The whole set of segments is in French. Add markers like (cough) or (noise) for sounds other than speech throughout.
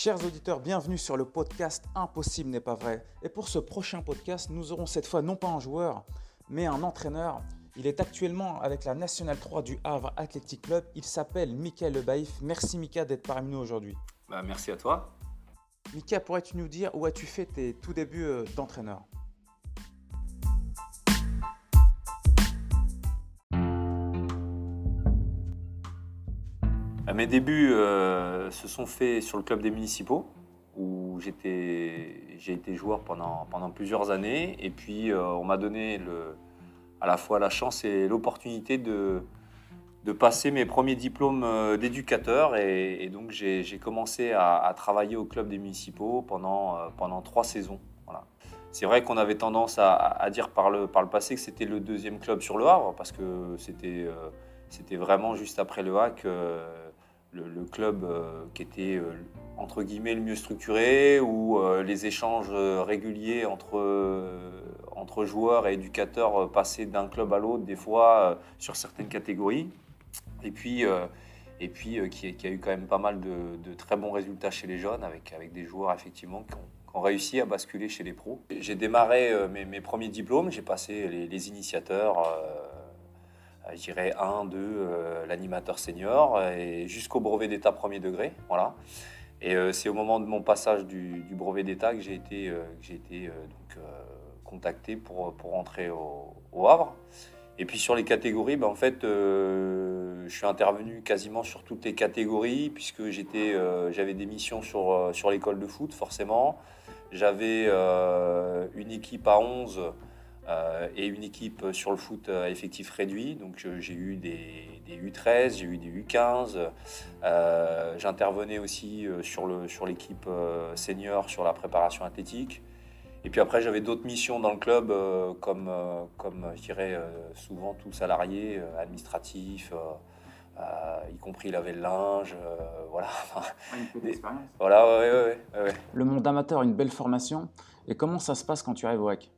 Chers auditeurs, bienvenue sur le podcast Impossible n'est pas vrai. Et pour ce prochain podcast, nous aurons cette fois non pas un joueur, mais un entraîneur. Il est actuellement avec la Nationale 3 du Havre Athletic Club. Il s'appelle Mika Lebaïf. Merci Mika d'être parmi nous aujourd'hui. Bah, merci à toi. Mika, pourrais-tu nous dire où as-tu fait tes tout débuts euh, d'entraîneur? Mes débuts euh, se sont faits sur le club des municipaux, où j'ai été joueur pendant, plusieurs années. Et puis, euh, on m'a donné à la fois la chance et l'opportunité de, passer mes premiers diplômes euh, d'éducateur. Et, donc, j'ai commencé à, travailler au club des municipaux pendant, trois saisons. C'est vrai qu'on avait tendance à, dire par le, passé que c'était le deuxième club sur le Havre, parce que c'était vraiment juste après le HAC le, club euh, qui était euh, entre guillemets le mieux structuré, où euh, les échanges réguliers entre, entre joueurs et éducateurs passaient d'un club à l'autre, des fois sur certaines catégories. Et puis, et puis qui, a eu quand même pas mal de, très bons résultats chez les jeunes, avec, avec des joueurs effectivement qui ont, réussi à basculer chez les pros. J'ai démarré mes, premiers diplômes, j'ai passé les, initiateurs je dirais 1, 2, l'animateur senior, et jusqu'au brevet d'état premier degré. Voilà. Et euh, c'est au moment de mon passage du, brevet d'état que j'ai été, euh, j'ai été donc, contacté pour, pour rentrer au, Havre. Et puis sur les catégories, ben, en fait, je suis intervenu quasiment sur toutes les catégories, puisque j'étais, j'avais des missions sur, sur l'école de foot, forcément. J'avais une équipe à 11 euh, et une équipe sur le foot à effectif réduit. Donc j'ai eu des, U13, j'ai eu des U15. Euh, j'intervenais aussi euh, sur l'équipe sur senior, sur la préparation athlétique. Et puis après, j'avais d'autres missions dans le club, comme, comme je dirais souvent tout salarié, administratif, y compris laver le linge. (laughs) voilà. Une expérience. Voilà, ouais, ouais, ouais, Le monde amateur, une belle formation. Et comment ça se passe quand tu arrives au HAC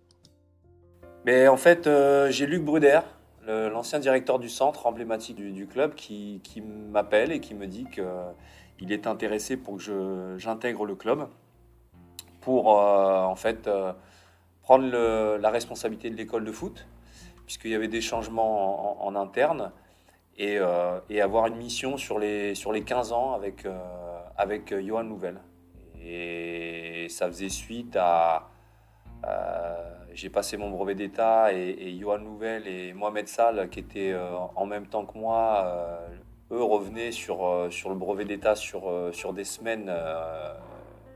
mais en fait, euh, j'ai Luc Bruder, l'ancien directeur du centre emblématique du, club, qui, m'appelle et qui me dit qu'il est intéressé pour que j'intègre le club pour euh, en fait euh, prendre la responsabilité de l'école de foot, puisqu'il y avait des changements en, interne, et, avoir une mission sur les, sur les 15 ans avec, avec Johan Nouvel. Et ça faisait suite à j'ai passé mon brevet d'État et, Johan Nouvel et Mohamed Sall, qui étaient euh, en même temps que moi, euh, eux revenaient sur, euh, sur le brevet d'État sur, sur des semaines.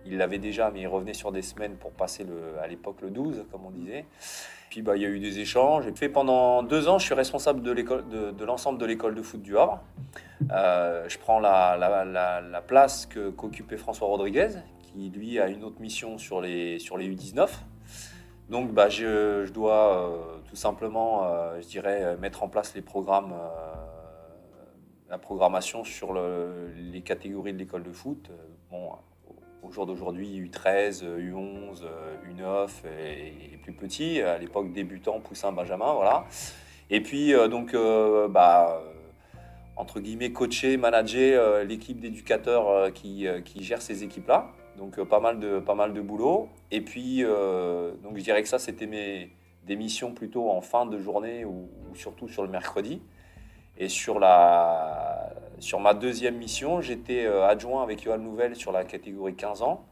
ils l'avaient déjà, mais ils revenaient sur des semaines pour passer le, à l'époque le 12, comme on disait. Puis bah, il y a eu des échanges. Fait pendant deux ans, je suis responsable de, de, l'ensemble de l'école de foot du Havre. je prends la, la, la, place qu'occupait François Rodriguez, qui lui a une autre mission sur les, sur les U19. Donc bah, je, dois euh, tout simplement, euh, je dirais, mettre en place les programmes, euh, la programmation sur les catégories de l'école de foot. Bon, au jour d'aujourd'hui, U13, U11, U9 et, plus petits, à l'époque débutant, poussin, benjamin, voilà. Et puis donc, bah, entre guillemets, coacher, manager l'équipe d'éducateurs qui gère ces équipes-là. Donc euh, pas, mal de, boulot. Et puis, euh, donc je dirais que ça, c'était mes, des missions plutôt en fin de journée ou, surtout sur le mercredi. Et sur, ma deuxième mission, j'étais euh, adjoint avec Johan Nouvel sur la catégorie 15 ans.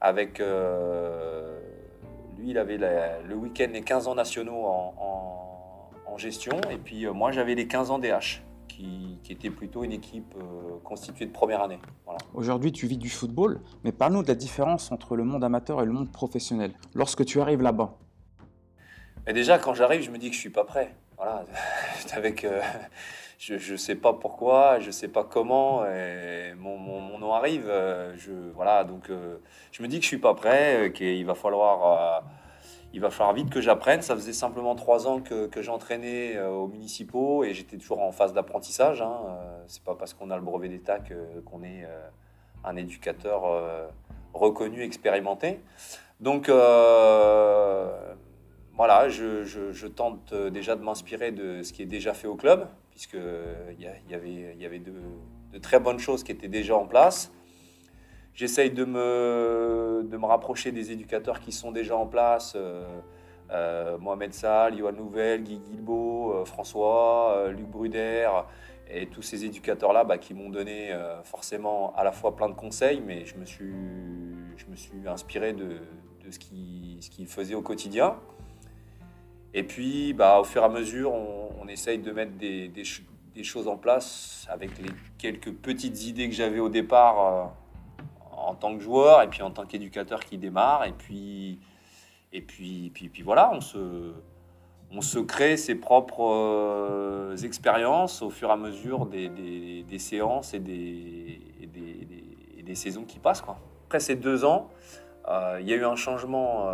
Avec lui, il avait le week-end les 15 ans nationaux en, en gestion. Et puis moi, j'avais les 15 ans DH qui, était plutôt une équipe euh, constituée de première année. Aujourd'hui, tu vis du football, mais parle-nous de la différence entre le monde amateur et le monde professionnel. Lorsque tu arrives là-bas. Et déjà, quand j'arrive, je me dis que je suis pas prêt. Voilà, (laughs) avec, euh, je ne sais pas pourquoi, je ne sais pas comment, et mon, mon, nom arrive. Euh, je, voilà, donc je me dis que je suis pas prêt, qu'il va falloir il va falloir vite que j'apprenne. Ça faisait simplement trois ans que, j'entraînais euh, aux municipaux et j'étais toujours en phase d'apprentissage. Hein. Euh, c'est pas parce qu'on a le brevet d'État qu'on est euh, un éducateur reconnu, expérimenté. Donc voilà, je, tente déjà de m'inspirer de ce qui est déjà fait au club, puisqu'il y, y, avait, de, très bonnes choses qui étaient déjà en place. J'essaye de me, de me rapprocher des éducateurs qui sont déjà en place. Mohamed Sall, Yoann Nouvel, Guy Guilbeault, François, Luc Bruder, et tous ces éducateurs-là bah, qui m'ont donné forcément à la fois plein de conseils, mais je me suis, je me suis inspiré de, de ce qu'ils ce faisaient au quotidien. Et puis, bah, au fur et à mesure, on, essaye de mettre des, des, choses en place avec les quelques petites idées que j'avais au départ euh, en tant que joueur et puis en tant qu'éducateur qui démarre. Et puis, et puis, puis, voilà, on se, on se crée ses propres euh, expériences au fur et à mesure des, des, séances et des, des, saisons qui passent. Quoi. Après ces deux ans, euh, il y a eu un changement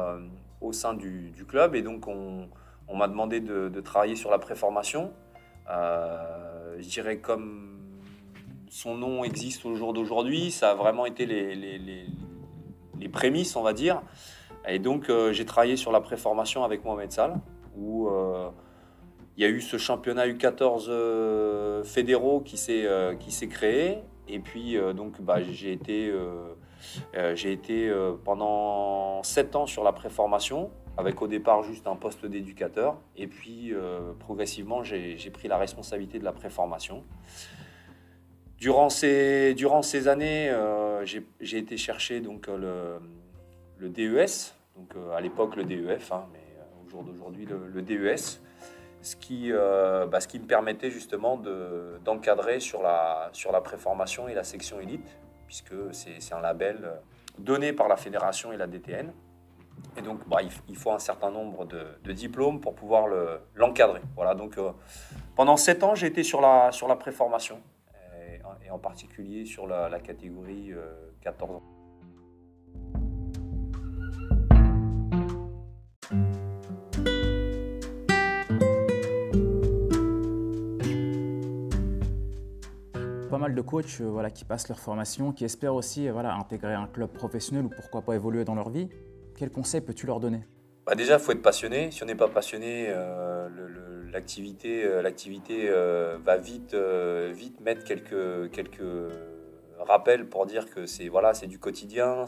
au sein du, club et donc on, m'a demandé de, travailler sur la préformation. Euh, je dirais comme son nom existe au jour d'aujourd'hui, ça a vraiment été les, prémices, on va dire. Et donc euh, j'ai travaillé sur la préformation avec Mohamed Sall, où euh, il y a eu ce championnat U14 fédéraux qui s'est créé. Et puis donc bah, j'ai été, j'ai été pendant sept ans sur la préformation avec au départ juste un poste d'éducateur. Et puis euh, progressivement, j'ai pris la responsabilité de la préformation. Durant ces, durant ces années, euh, j'ai été chercher donc, le, le DES, donc euh, à l'époque le DEF, hein, mais au jour d'aujourd'hui le, DES, ce qui, bah, ce qui me permettait justement d'encadrer sur, la, sur la préformation et la section élite, puisque c'est un label donné par la fédération et la DTN. Et donc, bah, il, faut un certain nombre de, diplômes pour pouvoir l'encadrer. voilà, donc euh, pendant 7 ans, j'ai été sur la, sur la préformation, et, en particulier sur la, catégorie 14 euh, ans. pas mal de coachs euh, voilà, qui passent leur formation, qui espèrent aussi voilà, intégrer un club professionnel ou pourquoi pas évoluer dans leur vie. Quel conseil peux-tu leur donner? Bah Déjà, il faut être passionné. Si on n'est pas passionné, euh, l'activité euh, euh, va vite, vite mettre quelques, quelques rappels pour dire que c'est voilà, du quotidien.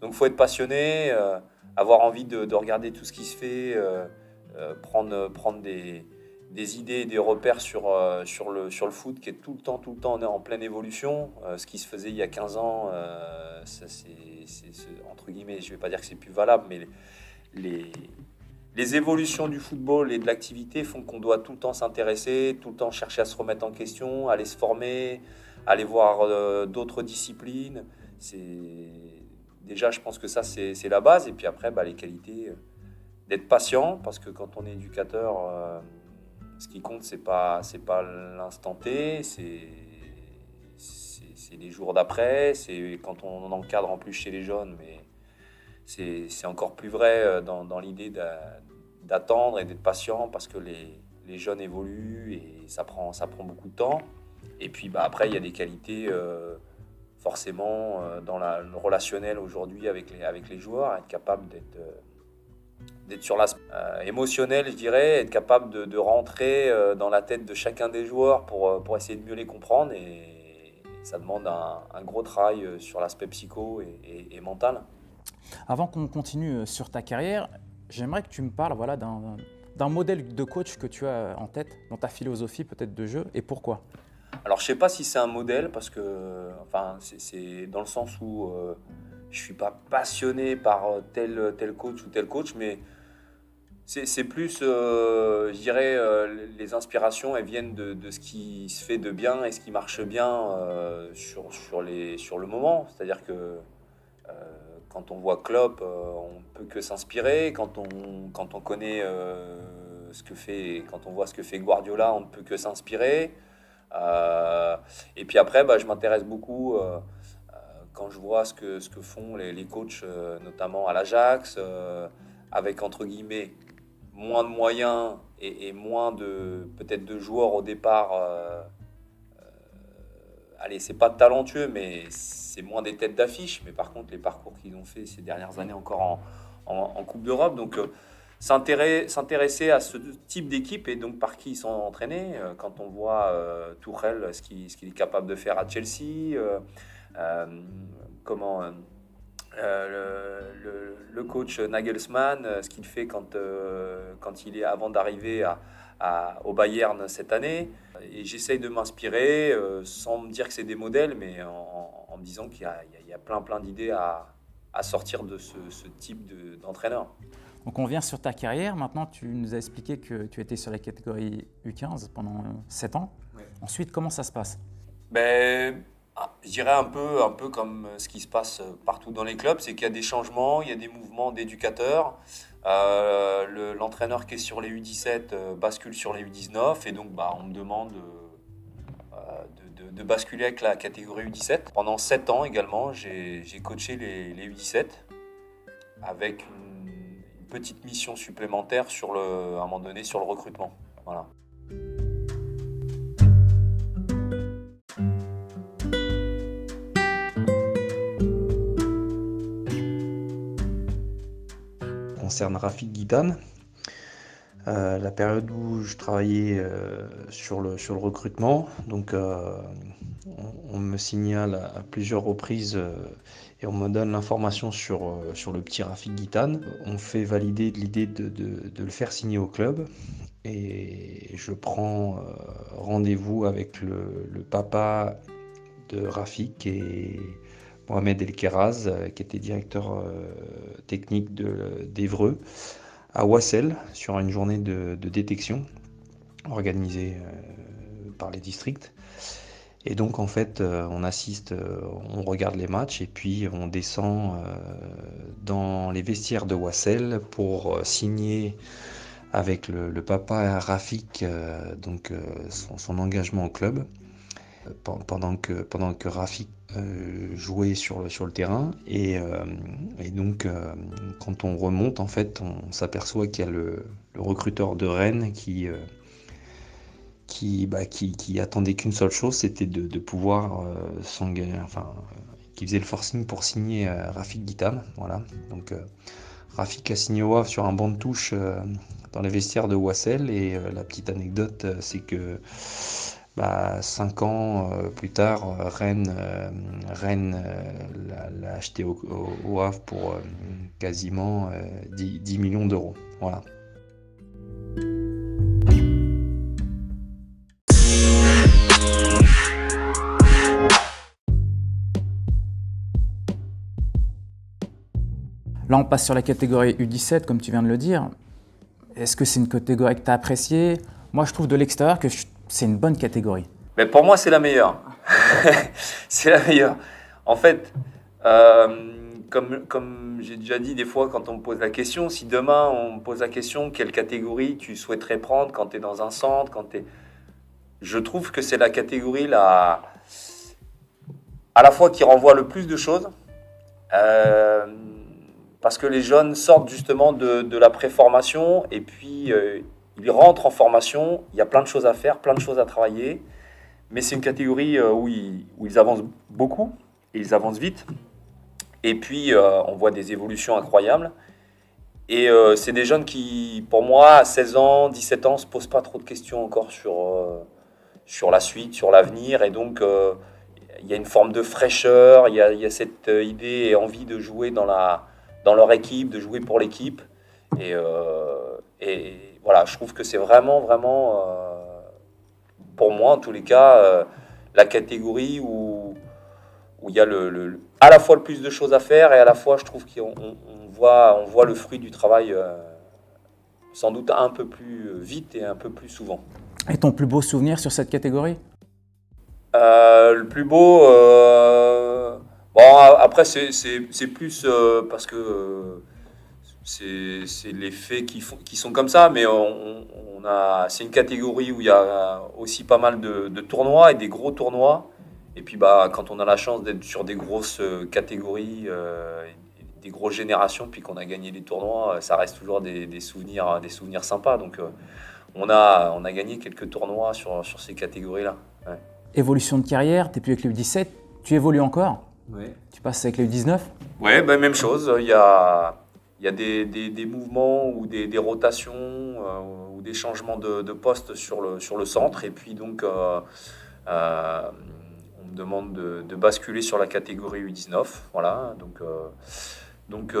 Donc il faut être passionné, avoir envie de, regarder tout ce qui se fait, prendre, prendre des, des idées, des repères sur, sur, le, sur le foot qui est tout le temps, tout le temps en pleine évolution. ce qui se faisait il y a 15 ans, ça c'est entre guillemets, je ne vais pas dire que c'est plus valable, mais les, évolutions du football et de l'activité font qu'on doit tout le temps s'intéresser, tout le temps chercher à se remettre en question, aller se former, aller voir euh, d'autres disciplines. Déjà, je pense que ça c'est la base. Et puis après, bah, les qualités, euh, d'être patient, parce que quand on est éducateur, euh, ce qui compte c'est pas c'est pas l'instant T, c'est c'est les jours d'après, c'est quand on encadre en plus chez les jeunes, mais c'est encore plus vrai euh, dans, l'idée d'attendre et d'être patient parce que les, jeunes évoluent et ça prend, beaucoup de temps. Et puis bah, après, il y a des qualités euh, forcément euh, dans la, le relationnel aujourd'hui avec les, joueurs, être capable d'être sur l'aspect émotionnel, je dirais, être capable de, rentrer dans la tête de chacun des joueurs pour, essayer de mieux les comprendre. Et, ça demande un, gros travail sur l'aspect psycho et, mental. Avant qu'on continue euh, sur ta carrière, j'aimerais que tu me parles voilà, d'un modèle de coach que tu as en tête, dans ta philosophie peut-être de jeu, et pourquoi? Alors je ne sais pas si c'est un modèle, parce que enfin, c'est dans le sens où euh, je ne suis pas passionné par tel, tel coach ou tel coach, mais c'est plus, euh, je dirais, euh, les inspirations, elles viennent de, ce qui se fait de bien et ce qui marche bien euh, sur, sur, les, sur le moment. C'est-à-dire que quand on voit Klopp, on ne peut que s'inspirer. Quand on, quand on connaît ce que fait, quand on voit ce que fait Guardiola, on ne peut que s'inspirer. et puis après, bah, je m'intéresse beaucoup quand je vois ce que, ce que font les, les coachs, notamment à l'Ajax, avec entre guillemets moins de moyens et, moins de peut-être de joueurs au départ. Euh, euh, allez, c'est pas talentueux, mais c'est moins des têtes d'affiche. Mais par contre, les parcours qu'ils ont fait ces dernières années encore en, Coupe d'Europe, donc euh, s'intéresser à ce type d'équipe et donc par qui ils sont entraînés. quand on voit Tourelle, ce qu'il est capable de faire à Chelsea. comment le, coach Nagelsmann, ce qu'il fait quand, quand il est avant d'arriver à, au Bayern cette année. Et j'essaye de m'inspirer sans me dire que c'est des modèles, mais en, me disant qu'il y, a plein plein d'idées à, à, sortir de ce, ce type d'entraîneur. Donc on vient sur ta carrière. Maintenant, tu nous as expliqué que tu étais sur la catégorie U15 pendant 7 ans. Ensuite, comment ça se passe? Ben, ah, Je dirais un peu, un peu comme ce qui se passe partout dans les clubs, c'est qu'il y a des changements, il y a des mouvements d'éducateurs. Euh, l'entraîneur qui est sur les U17 euh, bascule sur les U19 et donc bah, on me demande euh, de, basculer avec la catégorie U17. Pendant 7 ans également, j'ai coaché les, les U17 avec une petite mission supplémentaire sur le, à un moment donné sur le recrutement. Voilà. Concerne Rafik Guitane, euh, la période où je travaillais euh, sur, le, sur le recrutement, donc euh, on, me signale à, plusieurs reprises et on me donne l'information sur, euh, sur le petit Rafik Guitane. On fait valider l'idée de, de, le faire signer au club et je prends euh, rendez-vous avec le, papa de Rafik et Mohamed El Keraz, euh, qui était directeur technique d'Evreux, à Wassel, sur une journée de, détection organisée par les districts. Et donc en fait, euh, on assiste, euh, on regarde les matchs et puis on descend euh, dans les vestiaires de Wassel pour signer avec le, papa Rafik donc son, engagement au club pendant que pendant que Rafik sur le, sur le terrain et, donc quand on remonte en fait on s'aperçoit qu'il y a le, recruteur de Rennes bah, qui, attendait qu'une seule chose, c'était de, pouvoir euh, s'engager, enfin, qui faisait le forcing pour signer euh, Rafik Guitam. Voilà. Donc, euh, Rafik a signé au sur un banc de touche euh, dans les vestiaires de Wassel. Et la petite anecdote, c'est que bah, cinq ans plus tard, Rennes, Rennes l'a acheté au, au, pour quasiment 10, 10 millions d'euros. Voilà. Là, on passe sur la catégorie U17, comme tu viens de le dire. Est-ce que c'est une catégorie que tu as appréciée? Moi, je trouve de l'extérieur que c'est une bonne catégorie. Mais pour moi, c'est la meilleure. (laughs) c'est la meilleure. En fait, euh, comme, comme j'ai déjà dit des fois quand on me pose la question, si demain on me pose la question quelle catégorie tu souhaiterais prendre quand tu es dans un centre, quand Je trouve que c'est la catégorie la... à la fois qui renvoie le plus de choses. Euh, parce que les jeunes sortent justement de, la préformation et puis euh, ils rentrent en formation. Il y a plein de choses à faire, plein de choses à travailler, mais c'est une catégorie euh, où, ils, avancent beaucoup et ils avancent vite. Et puis euh, on voit des évolutions incroyables. Et c'est des jeunes qui, pour moi, à 16 ans, 17 ans, se posent pas trop de questions encore sur, sur la suite, sur l'avenir. Et donc, il y a une forme de fraîcheur, il y a, il cette idée et envie de jouer dans la, dans leur équipe, de jouer pour l'équipe. Euh, et, voilà, je trouve que c'est vraiment, vraiment, euh, pour moi en tous les cas, euh, la catégorie où, où il y a le, à la fois le plus de choses à faire et à la fois je trouve qu'on on voit, on voit le fruit du travail sans doute un peu plus vite et un peu plus souvent. Et ton plus beau souvenir sur cette catégorie? Le plus beau, Bon, après, c'est plus euh, parce que euh, c'est les faits qui, font, qui sont comme ça, mais on, a c'est une catégorie où il y a aussi pas mal de, tournois et des gros tournois. Et puis, bah, quand on a la chance d'être sur des grosses euh, catégories, des grosses générations, puis qu'on a gagné des tournois, ça reste toujours des, souvenirs, des souvenirs sympas. Donc, on, a, on a gagné quelques tournois sur, sur ces catégories-là. Évolution de carrière, tu n'es plus avec le 17, tu évolues encore? Tu passes avec les U19 Oui, ben, même chose. Il y a, il y a des, des, mouvements ou des, des rotations euh, ou des changements de, de, poste sur le, sur le centre. Et puis donc, euh, euh, on me demande de, basculer sur la catégorie U19. Voilà, donc, donc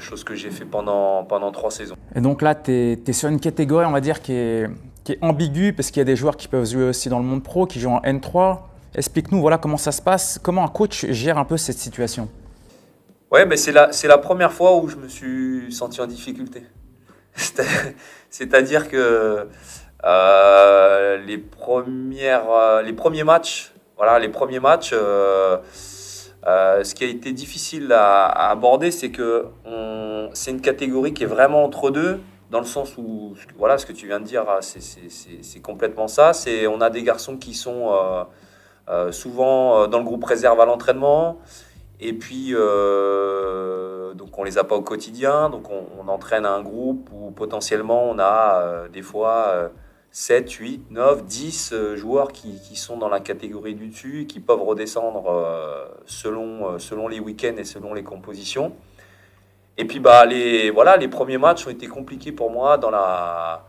chose que j'ai fait pendant, pendant trois saisons. Et donc là, tu es, sur une catégorie, on va dire, qui est, qui est ambiguë, parce qu'il y a des joueurs qui peuvent jouer aussi dans le monde pro, qui jouent en N3. Explique-nous voilà, comment ça se passe, comment un coach gère un peu cette situation? Ouais, mais c'est la, la première fois où je me suis senti en difficulté. (laughs) C'est-à-dire que euh, les, premières, euh, les premiers matchs, voilà, les premiers matchs, euh, ce qui a été difficile à, aborder, c'est que c'est une catégorie qui est vraiment entre deux, dans le sens où, voilà, ce que tu viens de dire, c'est complètement ça. C'est, on a des garçons qui sont souvent dans le groupe réserve à l'entraînement. Et puis, euh, donc on les a pas au quotidien, donc on, entraîne un groupe où potentiellement on a euh, des fois 7, 8, 9, 10 joueurs qui, qui, sont dans la catégorie du dessus et qui peuvent redescendre euh, selon, selon les week-ends et selon les compositions. Et puis bah, les, voilà, les premiers matchs ont été compliqués pour moi dans la,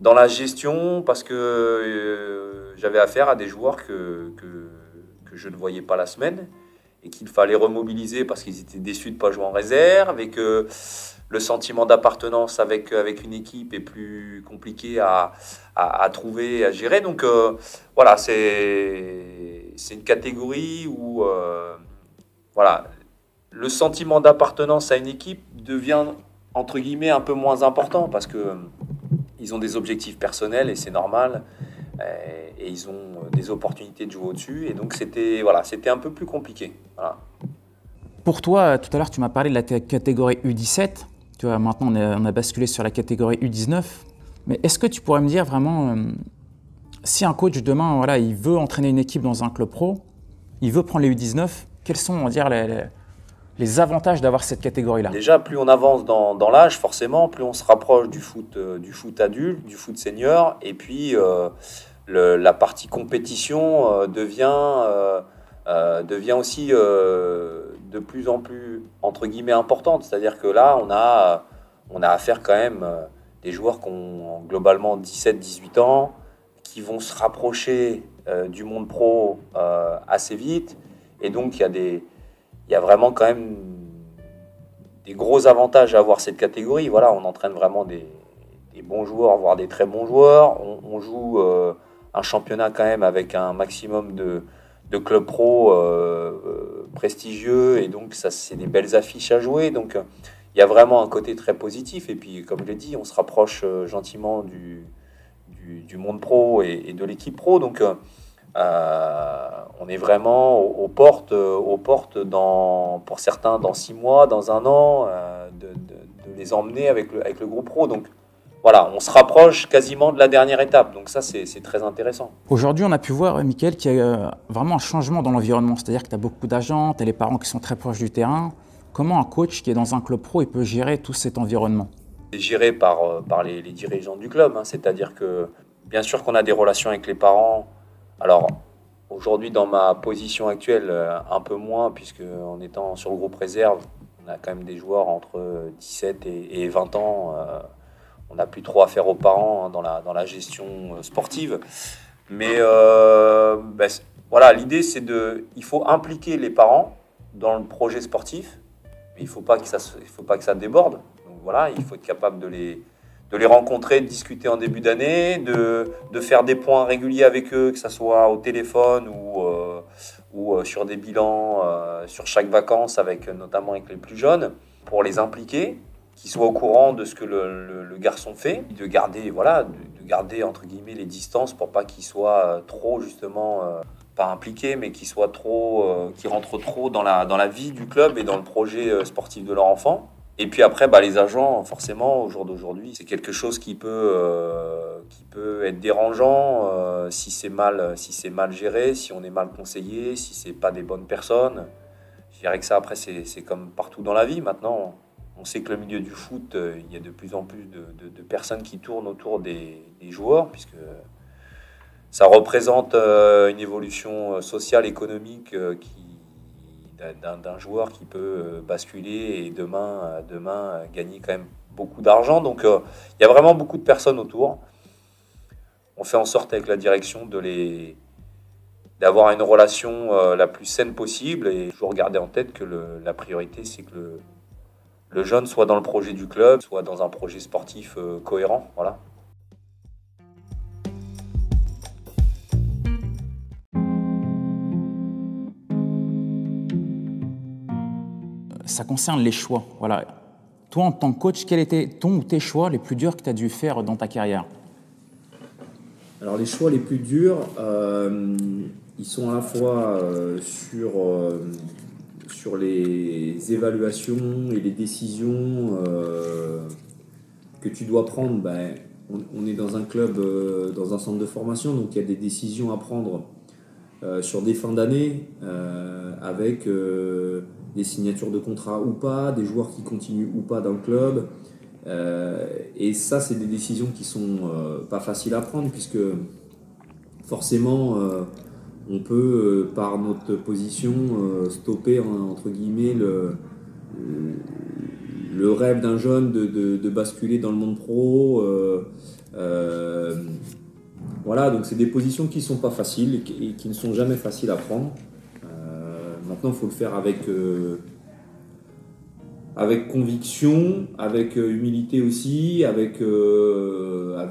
dans la gestion parce que j'avais affaire à des joueurs que, que je ne voyais pas la semaine qu'il fallait remobiliser parce qu'ils étaient déçus de ne pas jouer en réserve et que le sentiment d'appartenance avec, avec une équipe est plus compliqué à, à, trouver, à gérer. Donc euh, voilà, c'est une catégorie où euh, voilà, le sentiment d'appartenance à une équipe devient entre guillemets un peu moins important parce que ils ont des objectifs personnels et c'est normal. Euh, et ils ont euh, des opportunités de jouer au-dessus. Et donc, c'était voilà, c'était un peu plus compliqué. Pour toi, tout à l'heure, tu m'as parlé de la catégorie U17. Tu vois, maintenant, on a, basculé sur la catégorie U19. Mais est-ce que tu pourrais me dire vraiment, euh, si un coach demain, voilà, il veut entraîner une équipe dans un club pro, il veut prendre les U19, quels sont, on va dire, les, les avantages d'avoir cette catégorie-là? Déjà, plus on avance dans, dans l'âge, forcément, plus on se rapproche du foot, du foot adulte, du foot senior. Et puis, la partie compétition euh, devient, euh, euh, devient aussi de plus en plus, entre guillemets, importante. C'est-à-dire que là, on a, on a affaire quand même des joueurs qui ont globalement 17-18 ans, qui vont se rapprocher du monde pro assez vite. Et donc, il y, a des, y a vraiment quand même des gros avantages à avoir cette catégorie. Voilà, on entraîne vraiment des, bons joueurs, voire des très bons joueurs. On, joue un championnat quand même avec un maximum de, de clubs pro euh, euh, prestigieux. Et donc ça c'est des belles affiches à jouer. Donc euh, il y a vraiment un côté très positif. Et puis comme je l'ai dit on se rapproche gentiment du, du, monde pro et, de l'équipe pro. Donc on est vraiment aux, portes aux portes dans pour certains dans six mois dans un an de, les emmener avec le, avec le groupe pro. Donc voilà, on se rapproche quasiment de la dernière étape. Donc ça, c'est très intéressant. Aujourd'hui, on a pu voir, Mickaël, qu'il y a euh, vraiment un changement dans l'environnement. C'est-à-dire que tu as beaucoup d'agents, tu as les parents qui sont très proches du terrain. Comment un coach qui est dans un club pro, il peut gérer tout cet environnement? C'est géré par, euh, par les, dirigeants du club. Hein. C'est-à-dire que, bien sûr qu'on a des relations avec les parents. Alors, aujourd'hui, dans ma position actuelle, euh, un peu moins, puisque en étant sur le groupe réserve, on a quand même des joueurs entre 17 et, 20 ans on n'a plus trop à faire aux parents hein, dans, la, dans la gestion euh, sportive. Mais euh, ben, voilà, l'idée c'est de, il faut impliquer les parents dans le projet sportif, mais il ne faut pas que ça, il faut pas que ça déborde. Donc voilà, il faut être capable de les, de les rencontrer, de discuter en début d'année, de, de, faire des points réguliers avec eux, que ce soit au téléphone ou, euh, ou sur des bilans sur chaque vacances, avec, notamment avec les plus jeunes, pour les impliquer qu'il soit au courant de ce que le, garçon fait, de garder, voilà, de, garder entre guillemets les distances pour pas qu'il soit euh, trop justement euh, pas impliqué, mais qu'il soit trop, euh, rentre trop dans la dans la vie du club et dans le projet sportif de leur enfant. Et puis après, bah, les agents, forcément, au jour d'aujourd'hui, c'est quelque chose qui peut, qui peut être dérangeant si c'est mal, si c'est mal géré, si on est mal conseillé, si c'est pas des bonnes personnes. Je dirais que ça, après, c'est comme partout dans la vie. Maintenant, on sait que le milieu du foot, euh, il y a de plus en plus de, personnes qui tournent autour des, joueurs, puisque ça représente euh, une évolution euh, sociale, économique d'un joueur qui peut basculer et demain, demain gagner quand même beaucoup d'argent. Donc il y a vraiment beaucoup de personnes autour. On fait en sorte avec la direction de les, d'avoir une relation la plus saine possible et toujours garder en tête que la priorité, c'est que le, le, jeune soit dans le projet du club, soit dans un projet sportif euh, cohérent. Voilà. Ça concerne les choix. Voilà. Toi, en tant que coach, quels étaient ton ou tes choix les plus durs que tu as dû faire dans ta carrière? Alors, les choix les plus durs, euh, ils sont à la fois euh, sur, euh, sur les évaluations et les décisions que tu dois prendre. Ben, on, est dans un club, dans un centre de formation, donc il y a des décisions à prendre sur des fins d'année avec des signatures de contrat ou pas, des joueurs qui continuent ou pas dans le club. et ça, c'est des décisions qui sont pas faciles à prendre puisque forcément, on peut, euh, par notre position, euh, stopper entre guillemets le, rêve d'un jeune de, basculer dans le monde pro. Euh, voilà, donc c'est des positions qui ne sont pas faciles et qui, ne sont jamais faciles à prendre. maintenant, il faut le faire avec, conviction, avec humilité aussi, avec, en,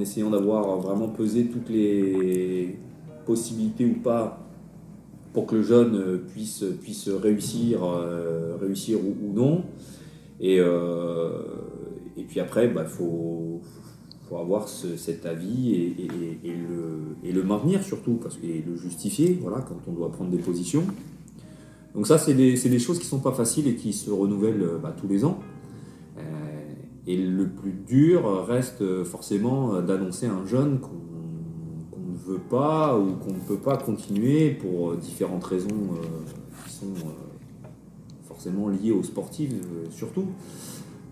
essayant d'avoir vraiment pesé toutes les, possibilité ou pas pour que le jeune puisse, puisse réussir, euh, ou, non. Et, euh, puis après, il bah, faut, avoir cet avis et, le, maintenir surtout, et le justifier voilà, quand on doit prendre des positions. Donc ça, c'est des, choses qui ne sont pas faciles et qui se renouvellent bah, tous les ans. Euh, et le plus dur reste forcément d'annoncer un jeune qu'on veut pas ou qu'on ne peut pas continuer pour euh, différentes raisons euh, qui sont euh, forcément liées aux sportifs surtout.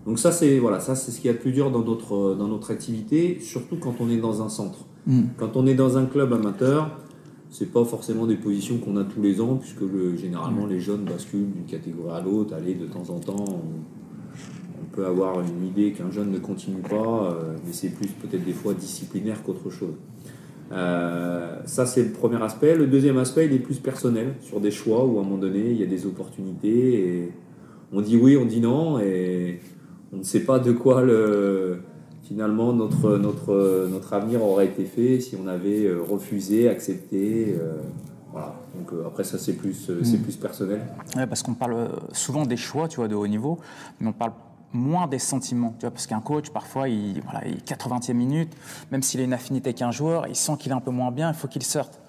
Donc ça c'est voilà, ça c'est ce qui est le plus dur dans notre dans notre activité, surtout quand on est dans un centre. Mm. Quand on est dans un club amateur, c'est pas forcément des positions qu'on a tous les ans puisque généralement mm. les jeunes basculent d'une catégorie à l'autre, aller de temps en temps on, peut avoir une idée qu'un jeune ne continue pas, mais c'est plus peut-être des fois disciplinaire qu'autre chose. Euh, ça, c'est le premier aspect. Le deuxième aspect, il est plus personnel, sur des choix où à un moment donné, il y a des opportunités et on dit oui, on dit non et on ne sait pas de quoi le, finalement notre, notre, notre avenir aurait été fait si on avait euh, refusé, accepté. Euh, voilà. Donc après ça c'est plus, c'est mm. plus personnel. Ouais, parce qu'on parle souvent des choix, tu vois, de haut niveau, mais on parle moins des sentiments. Tu vois, parce qu'un coach, parfois, il, voilà, il 80e minute, même s'il a une affinité qu'un joueur, il sent qu'il est un peu moins bien, il faut qu'il sorte.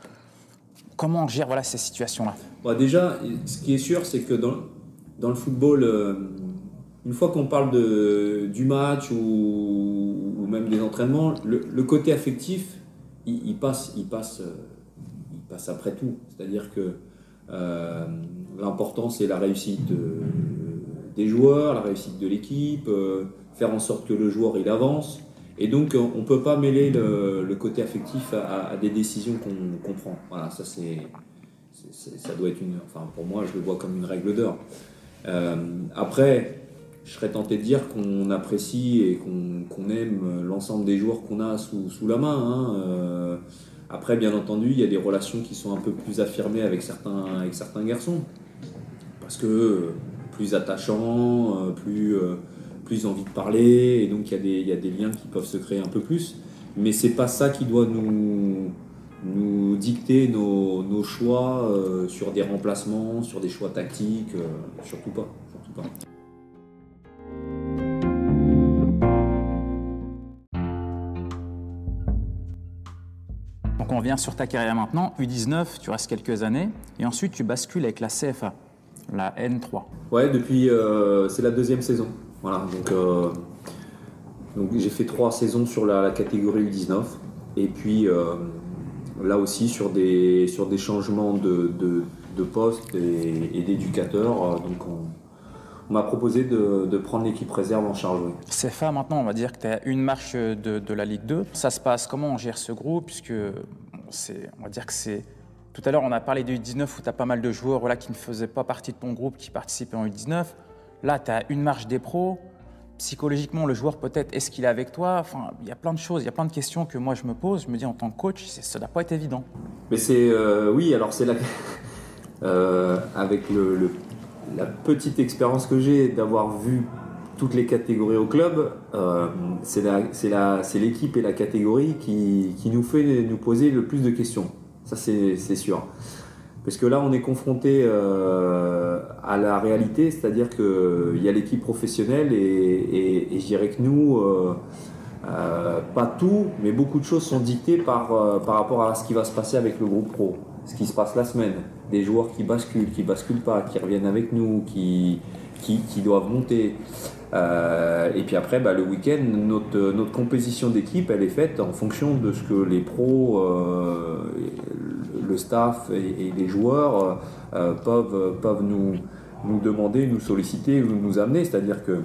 Comment on gère voilà, ces situations-là? Bah Déjà, ce qui est sûr, c'est que dans, dans, le football, euh, une fois qu'on parle de, du match ou, ou, même des entraînements, le, côté affectif, il, passe, il, passe, euh, il passe après tout. C'est-à-dire que euh, l'important, c'est la réussite des joueurs, la réussite de l'équipe, euh, faire en sorte que le joueur avance. Et donc on ne peut pas mêler le, côté affectif à, des décisions qu'on prend. Voilà, ça c'est, ça doit être une, enfin pour moi je le vois comme une règle d'or. Euh, après, je serais tenté de dire qu'on apprécie et qu'on aime l'ensemble des joueurs qu'on a sous, la main. Hein. Euh, après, bien entendu, il y a des relations qui sont un peu plus affirmées avec certains garçons. Parce que plus attachant, euh, plus, euh, plus envie de parler, et donc il y, y, a des liens qui peuvent se créer un peu plus. Mais c'est pas ça qui doit nous, nous dicter nos, nos choix euh, sur des remplacements, sur des choix tactiques, surtout pas. Surtout pas. Donc on revient sur ta carrière maintenant, U19, tu restes quelques années, et ensuite tu bascules avec la CFA la N3. Ouais, depuis, euh, c'est la deuxième saison. Voilà, donc, euh, donc j'ai fait trois saisons sur la, catégorie U19 et puis euh, là aussi sur des, sur des changements de, de, de poste et, et d'éducateur. donc on, m'a proposé de, de prendre l'équipe réserve en charge. C'est fait maintenant, on va dire que tu as une marche de, de, la Ligue 2. Ça se passe comment? On gère ce groupe Puisque on va dire que c'est tout à l'heure, on a parlé du U19 où tu as pas mal de joueurs qui ne faisaient pas partie de ton groupe qui participaient en U19. Là, tu as une marche des pros. psychologiquement, le joueur peut-être, est-ce qu'il est avec toi? Enfin, il y a plein de choses, il y a plein de questions que moi je me pose. Je me dis en tant que coach, ça doit pas être évident. Mais c'est euh, oui, alors c'est la (laughs) euh, avec la petite expérience que j'ai d'avoir vu toutes les catégories au club, euh, c'est l'équipe et la catégorie qui, qui, nous fait nous poser le plus de questions. Ça c'est sûr. Parce que là, on est confronté euh, à la réalité, c'est-à-dire qu'il y a l'équipe professionnelle et, je dirais que nous, euh, euh, pas tout, mais beaucoup de choses sont dictées par, rapport à ce qui va se passer avec le groupe pro, ce qui se passe la semaine, des joueurs qui basculent, qui basculent pas, qui reviennent avec nous, qui, doivent monter. Et puis après, bah, le week-end, notre, composition d'équipe, elle est faite en fonction de ce que les pros, le staff et, les joueurs euh, euh, peuvent, nous, demander, nous solliciter ou nous amener. C'est-à-dire que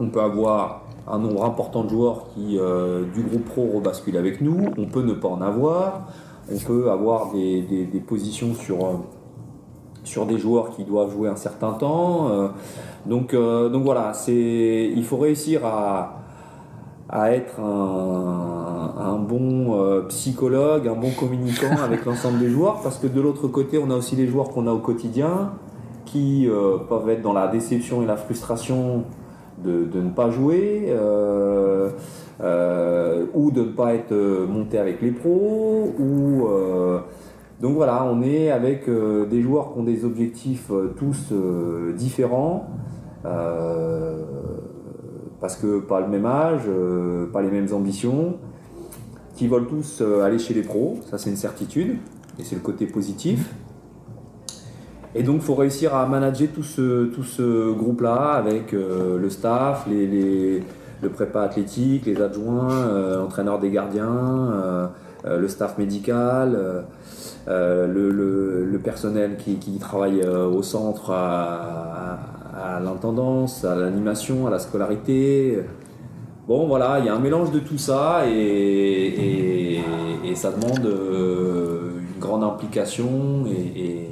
on peut avoir un nombre important de joueurs qui, euh, du groupe pro, rebasculent avec nous. On peut ne pas en avoir. On peut avoir des, positions sur, sur des joueurs qui doivent jouer un certain temps. donc, donc voilà, il faut réussir à, à être un, bon euh, psychologue, un bon communicant (laughs) avec l'ensemble des joueurs, parce que de l'autre côté, on a aussi les joueurs qu'on a au quotidien, qui euh, peuvent être dans la déception et la frustration de, ne pas jouer, euh, ou de ne pas être monté avec les pros, ou... donc voilà, on est avec des joueurs qui ont des objectifs tous différents parce que pas le même âge, euh, pas les mêmes ambitions, qui veulent tous euh, aller chez les pros, ça c'est une certitude, et c'est le côté positif. Et donc il faut réussir à manager tout ce, tout ce groupe-là avec euh, le staff, le prépa athlétique, les adjoints, l'entraîneur des gardiens, le staff médical, le, personnel qui, travaille au centre à à l'intendance, à l'animation, à la scolarité. Bon, voilà, il y a un mélange de tout ça et, ça demande euh, une grande implication et,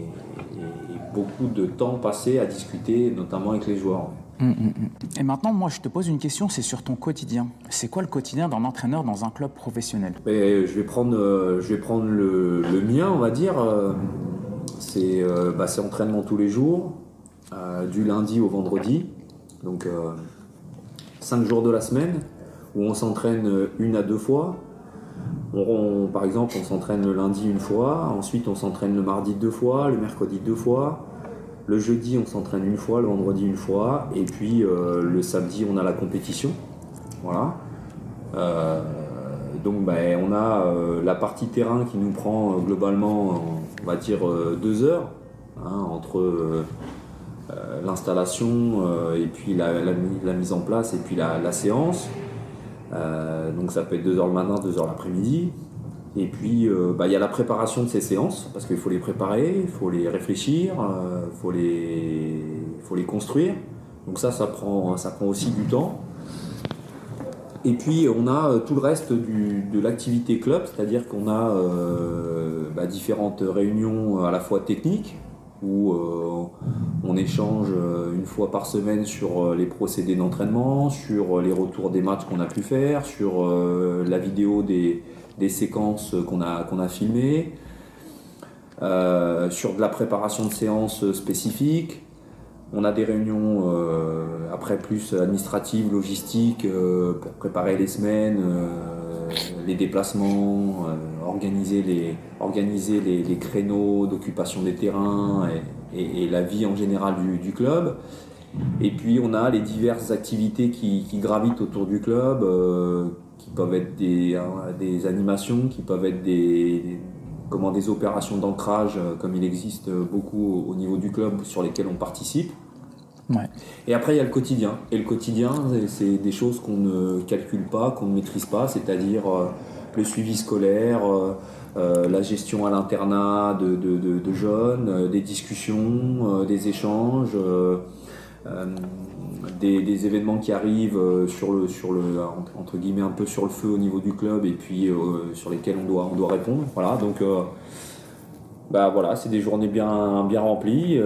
beaucoup de temps passé à discuter, notamment avec les joueurs. Hum, hum, hum. Et maintenant, moi, je te pose une question, c'est sur ton quotidien. C'est quoi le quotidien d'un entraîneur dans un club professionnel? Je vais prendre, euh, je vais prendre le, mien, on va dire. Euh, bah, c'est entraînement tous les jours, euh, du lundi au vendredi, donc 5 euh, jours de la semaine, où on s'entraîne une à deux fois. par exemple, on s'entraîne le lundi une fois, ensuite on s'entraîne le mardi deux fois, le mercredi deux fois, le jeudi on s'entraîne une fois, le vendredi une fois, et puis euh, le samedi on a la compétition. Voilà. donc ben, on a la partie terrain qui nous prend globalement, on va dire, deux heures, hein, entre euh, l'installation euh, et puis la, mise en place et puis la, séance. Euh, donc ça peut être 2 heures le matin, 2 heures l'après-midi. Et puis bah, il y a la préparation de ces séances, parce qu'il faut les préparer, il faut les réfléchir, il faut, les, faut les construire. Donc ça, ça prend, ça prend aussi du temps. Et puis on a tout le reste de l'activité club, c'est-à-dire qu'on a bah, différentes réunions à la fois techniques, où euh, on échange euh, une fois par semaine sur euh, les procédés d'entraînement, sur les retours des matchs qu'on a pu faire, sur la vidéo des, séquences qu'on a, a filmées, sur de la préparation de séances spécifiques. On a des réunions après plus administratives, logistiques, pour préparer les semaines, les déplacements, organiser les, organiser les, créneaux d'occupation des terrains et, la vie en général du, club. Et puis on a les diverses activités qui, gravitent autour du club, euh, qui peuvent être des, hein, des, animations, qui peuvent être des, comment, des opérations d'ancrage, euh, comme il existe beaucoup au niveau du club sur lesquelles on participe. Et après, il y a le quotidien. Et le quotidien, c'est des choses qu'on ne calcule pas, qu'on ne maîtrise pas, c'est-à-dire euh, le suivi scolaire, euh, euh, la gestion à l'internat de, de, jeunes, euh, des discussions, des échanges, des, événements qui arrivent sur le, sur le, entre guillemets, un peu sur le feu au niveau du club et puis sur lesquels on doit, on doit répondre. Voilà, donc bah voilà, c'est des journées bien, bien remplies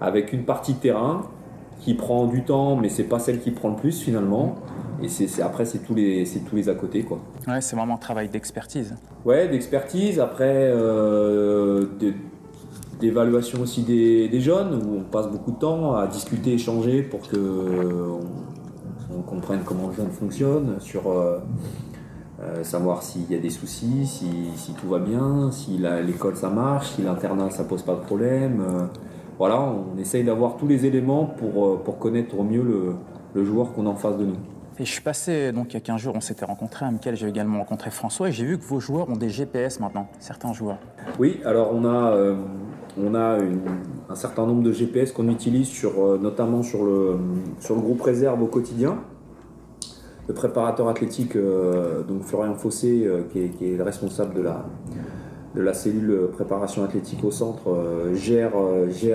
avec une partie terrain qui prend du temps, mais c'est pas celle qui prend le plus finalement. Et c'est, après, c'est tous les, c'est tous les à côté, quoi. Ouais, c'est vraiment un travail d'expertise. Ouais, d'expertise. Après, euh, d'évaluation aussi des, jeunes, où on passe beaucoup de temps à discuter, échanger pour que on, comprenne comment le jeune fonctionne, sur euh, euh, savoir s'il y a des soucis, si, tout va bien, si l'école ça marche, si l'internat ça pose pas de problème. voilà, on essaye d'avoir tous les éléments pour, pour connaître au mieux le, le joueur qu'on a en face de nous. Et je suis passé, donc il y a 15 jours, on s'était rencontré, à Michael, j'ai également rencontré François, et j'ai vu que vos joueurs ont des GPS maintenant, certains joueurs. Oui, alors on a, euh, on a un certain nombre de GPS qu'on utilise euh, notamment sur le, groupe réserve au quotidien. Le préparateur athlétique, euh, donc Florian Fossé, qui est, qui, est, le responsable de la, cellule préparation athlétique au centre, gère,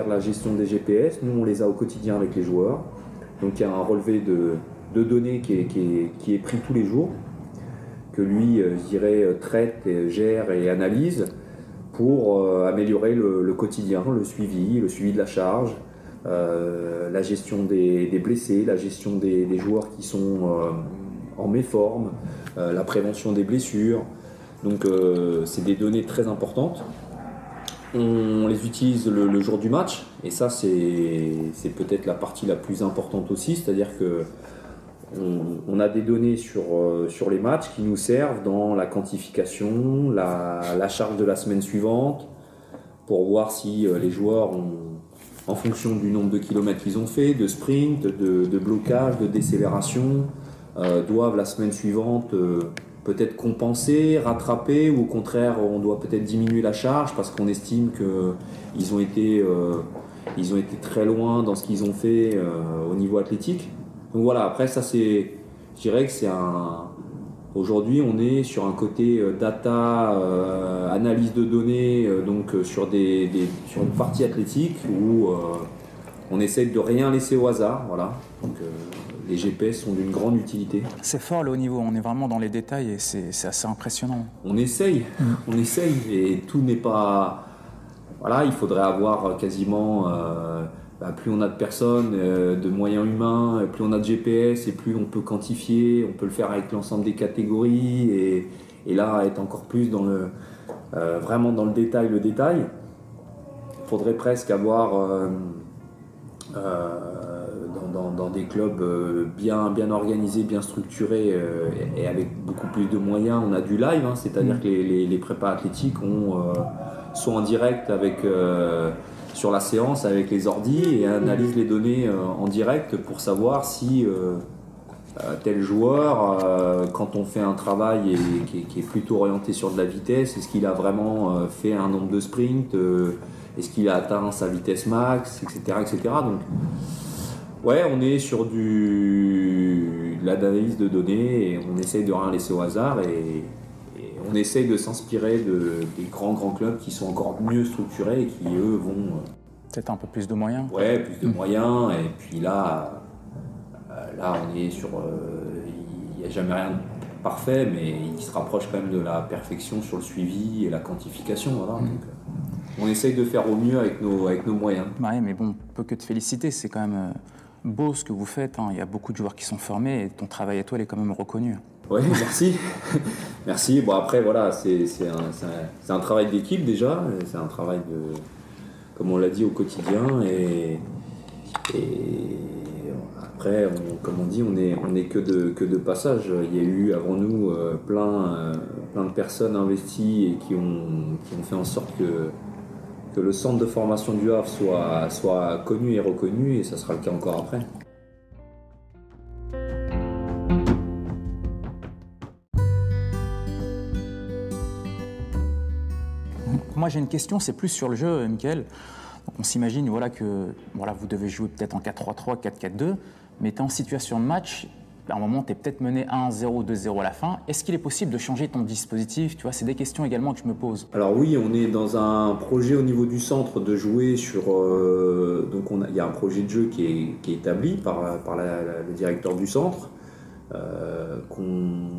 la gestion des GPS. Nous, on les a au quotidien avec les joueurs. Donc il y a un relevé de données qui est, qui, est, pris tous les jours, que lui, euh, je dirais, euh, traite, gère et analyse pour euh, améliorer le, quotidien, le suivi, le suivi de la charge, la gestion des, blessés, la gestion des, joueurs qui sont en méforme, la prévention des blessures. Donc c'est des données très importantes. On les utilise le jour du match et ça c'est peut-être la partie la plus importante aussi, c'est-à-dire que on, a des données sur, euh, sur les matchs qui nous servent dans la quantification, la, charge de la semaine suivante, pour voir si euh, les joueurs en fonction du nombre de kilomètres qu'ils ont fait, de sprint, de, blocage, de décélération, euh, doivent la semaine suivante peut-être compenser, rattraper, ou au contraire on doit peut-être diminuer la charge parce qu'on estime qu'ils ont été très loin dans ce qu'ils ont fait au niveau athlétique. Donc voilà, après ça c'est, je dirais que c'est un, Aujourd'hui, on est sur un côté euh, data, euh, analyse de données, euh, donc sur, des, sur une partie athlétique où on essaie de rien laisser au hasard. Voilà. Donc, les GPS sont d'une grande utilité. C'est fort le haut niveau, on est vraiment dans les détails et c'est assez impressionnant. On essaye, mm. on essaye et tout n'est pas. Voilà, il faudrait avoir quasiment bah, plus on a de personnes, euh, de moyens humains, plus on a de GPS et plus on peut quantifier, on peut le faire avec l'ensemble des catégories et, là être encore plus dans le, euh, vraiment dans le détail, le détail. Il faudrait presque avoir euh, dans, des clubs bien, bien organisés, bien structurés et, avec beaucoup plus de moyens. On a du live, hein, c'est-à-dire mmh. que les, les, prépas athlétiques ont, sont en direct avec sur la séance avec les ordis et analyse les données euh, en direct pour savoir si euh, euh, tel joueur, quand on fait un travail qui, est, plutôt orienté sur de la vitesse, est-ce qu'il a vraiment fait un nombre de sprints, est-ce qu'il a atteint sa vitesse max, etc. etc. Donc, ouais, on est sur du, de l'analyse de données et on essaye de rien laisser au hasard et, on essaye de s'inspirer de, des grands grands clubs qui sont encore mieux structurés et qui eux vont. Euh, Peut-être un peu plus de moyens. Ouais, plus de moyens. Et puis là, euh, là on est sur. Euh, il n'y a jamais rien de parfait, mais il se rapproche quand même de la perfection sur le suivi et la quantification. Voilà. Mm. on essaye de faire au mieux avec nos, avec nos moyens. Ouais, mais bon, on peut que te féliciter. C'est quand même beau ce que vous faites. Hein. Il y a beaucoup de joueurs qui sont formés et ton travail à toi, il est quand même reconnu. Oui, (laughs) merci. merci. Bon, après, voilà, c'est un, travail d'équipe déjà. C'est un travail de, comme on l'a dit, au quotidien. Et, après, comme on dit, on n'est est que, de, que de passage. Il y a eu avant nous euh, plein, euh, plein de personnes investies et qui ont, qui ont fait en sorte que, que le centre de formation du Havre soit, soit connu et reconnu. Et ça sera le cas encore après. J'ai une question, c'est plus sur le jeu, Michael. on s'imagine voilà, que voilà, vous devez jouer peut-être en 4-3-3, 4-4-2, mais tu es en situation de match, à un moment, tu es peut-être mené 1-0, 2-0 à la fin. Est-ce qu'il est possible de changer ton dispositif? Tu vois, c'est des questions également que je me pose. Alors oui, on est dans un projet au niveau du centre de jouer sur... Euh, donc il y a un projet de jeu qui est, établi par, par le directeur du centre, euh, qu'on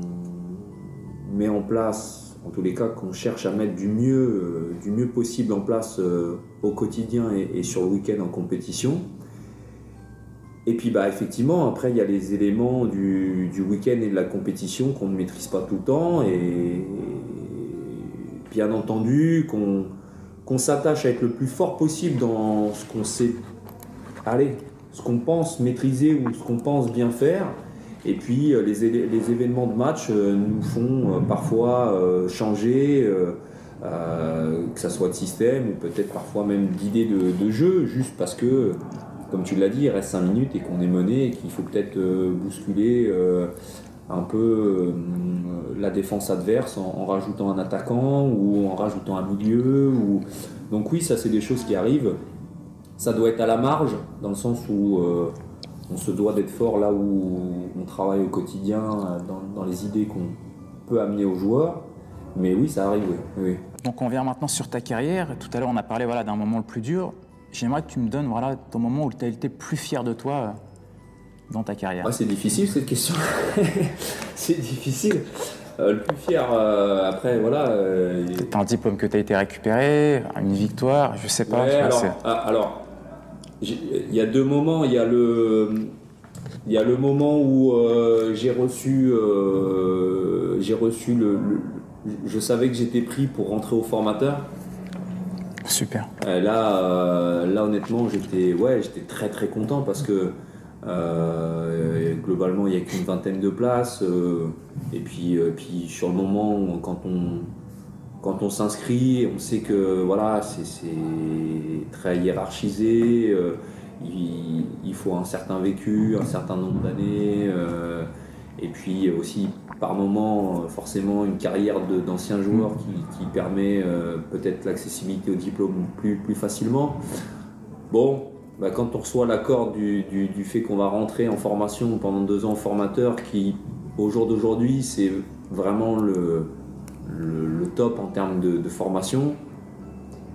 met en place en tous les cas qu'on cherche à mettre du mieux, euh, du mieux possible en place euh, au quotidien et, sur le week-end en compétition. Et puis bah effectivement, après il y a les éléments du, du week-end et de la compétition qu'on ne maîtrise pas tout le temps. Et bien entendu qu'on s'attache à être le plus fort possible dans ce qu'on sait, allez, ce qu'on pense maîtriser ou ce qu'on pense bien faire. Et puis euh, les, événements de match euh, nous font euh, parfois changer, que ça soit de système ou peut-être parfois même d'idée de, jeu, juste parce que, comme tu l'as dit, il reste 5 minutes et qu'on est mené et qu'il faut peut-être bousculer un peu la défense adverse en, rajoutant un attaquant ou en rajoutant un milieu. Donc oui, ça c'est des choses qui arrivent. Ça doit être à la marge, dans le sens où on se doit d'être fort là où on travaille au quotidien, dans, dans les idées qu'on peut amener aux joueurs. Mais oui, ça arrive, oui. oui. Donc on vient maintenant sur ta carrière. Tout à l'heure, on a parlé voilà, d'un moment le plus dur. J'aimerais que tu me donnes voilà, ton moment où tu as été plus fier de toi euh, dans ta carrière. Ah, c'est difficile cette question. (laughs) c'est difficile. Euh, le plus fier, euh, après, voilà. T'as un diplôme que tu as été récupéré, une victoire, je sais pas. Ouais, alors, il y a deux moments. Il y a le, il y a le moment où euh, j'ai reçu, euh, j'ai reçu le, le- je savais que j'étais pris pour rentrer au formateur. Super. Là, euh, là, honnêtement, j'étais, ouais, j'étais très très content parce que globalement, il n'y a qu'une vingtaine de places. et puis, puis sur le moment, quand on, quand on s'inscrit, on sait que voilà, c'est, très hiérarchisé. euh, il, faut un certain vécu, un certain nombre d'années. euh, et puis aussi, par moment, forcément, une carrière d'ancien joueur qui, permet euh, peut-être l'accessibilité au diplôme plus, plus facilement. Bon, bah, quand on reçoit l'accord du, du- du fait qu'on va rentrer en formation pendant deux ans formateur, qui au jour d'aujourd'hui, c'est vraiment le, le, top en termes de, formation.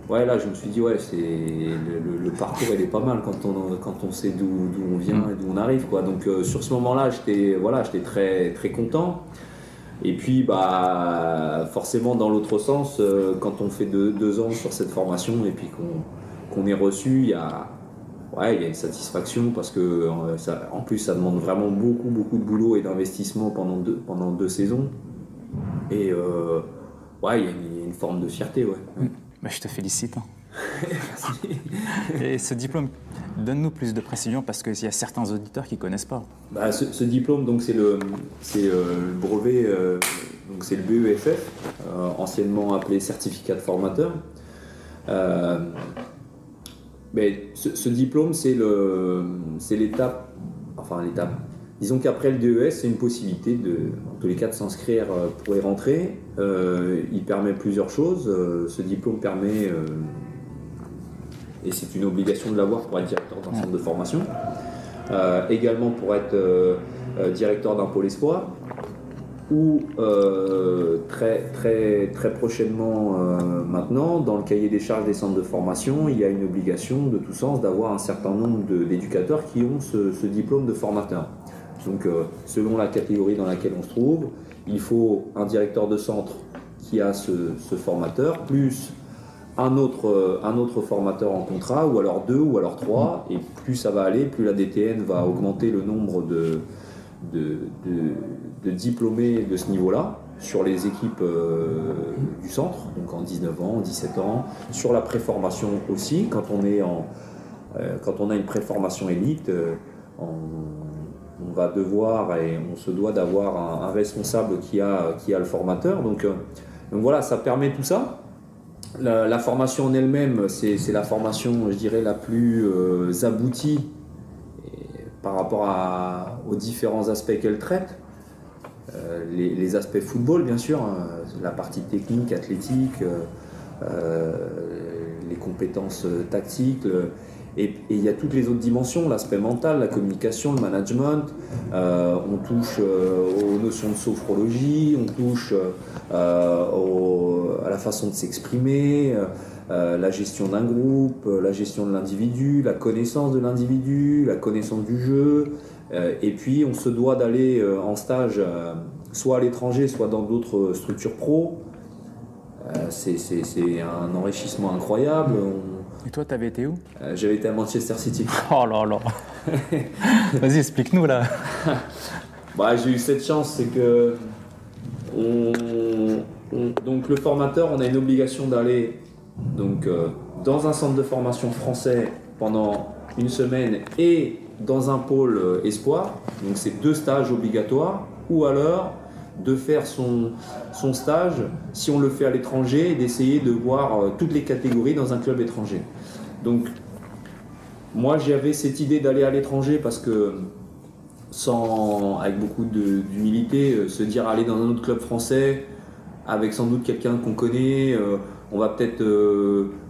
Ouais, là, je me suis dit, ouais, c'est le, parcours, il est pas mal quand on, quand on sait d'où on vient et d'où on arrive, quoi. Donc, euh, sur ce moment-là, j'étais voilà, très, très content. Et puis, bah, forcément, dans l'autre sens, euh, quand on fait deux, ans sur cette formation et puis qu'on qu'on est reçu, il y a, ouais, il y a une satisfaction parce que, euh, en plus, ça demande vraiment beaucoup, beaucoup de boulot et d'investissement pendant deux, pendant deux saisons. Et euh, ouais, il y a une, forme de fierté, ouais. Bah, je te félicite. hein. (laughs) Et ce diplôme, donne-nous plus de précision parce qu'il y a certains auditeurs qui ne connaissent pas. Bah, ce, ce diplôme, donc c'est le, c'est euh, le brevet, euh, donc c'est le BEFF, euh, anciennement appelé certificat de formateur. Mais ce, ce diplôme, c'est le, c'est l'étape, enfin l'étape. Disons qu'après le DES, c'est une possibilité de, en tous les cas, de s'inscrire euh, pour y rentrer. Euh, il permet plusieurs choses. Euh, ce diplôme permet, et c'est une obligation de l'avoir pour être directeur d'un centre de formation. Également pour être directeur d'un pôle espoir ou très, très, très prochainement maintenant, dans le cahier des charges des centres de formation, il y a une obligation de tout sens d'avoir un certain nombre d'éducateurs qui ont ce diplôme de formateur. Donc euh, selon la catégorie dans laquelle on se trouve, il faut un directeur de centre qui a ce, formateur, plus un autre, euh, un autre formateur en contrat, ou alors deux, ou alors trois, et plus ça va aller, plus la DTN va augmenter le nombre de, diplômés de ce niveau-là sur les équipes euh, du centre, donc en 19 ans, 17 ans, sur la préformation aussi, quand on, est en, quand on a une préformation élite, on, on va devoir et on se doit d'avoir un, responsable qui a, qui a le formateur. Donc, euh, voilà, ça permet tout ça. La, formation en elle-même, c'est la formation, je dirais, la plus euh, aboutie par rapport à- aux différents aspects qu'elle traite. Euh, les, aspects football, bien sûr, hein, la partie technique, athlétique, les compétences tactiques, et il y a toutes les autres dimensions, l'aspect mental, la communication, le management. Euh, on touche euh, aux notions de sophrologie, on touche euh, à la façon de s'exprimer, la gestion d'un groupe, la gestion de l'individu, la connaissance de l'individu, la connaissance du jeu. Et puis on se doit d'aller en stage soit à l'étranger, soit dans d'autres structures pro. C'est- un enrichissement incroyable. Et toi, t'avais été où? Euh, J'avais été à Manchester City. (laughs) Oh là là Vas-y, explique-nous là. (laughs) bah, j'ai eu cette chance, c'est que donc le formateur, on a une obligation d'aller donc euh, dans un centre de formation français pendant une semaine et dans un pôle euh, espoir. Donc c'est deux stages obligatoires ou alors de faire son, stage, si on le fait à l'étranger, et d'essayer de voir euh, toutes les catégories dans un club étranger. Donc, moi j'avais cette idée d'aller à l'étranger parce que, sans, avec beaucoup d'humilité, euh, se dire aller dans un autre club français, avec sans doute quelqu'un qu'on connaît, euh, on va peut-être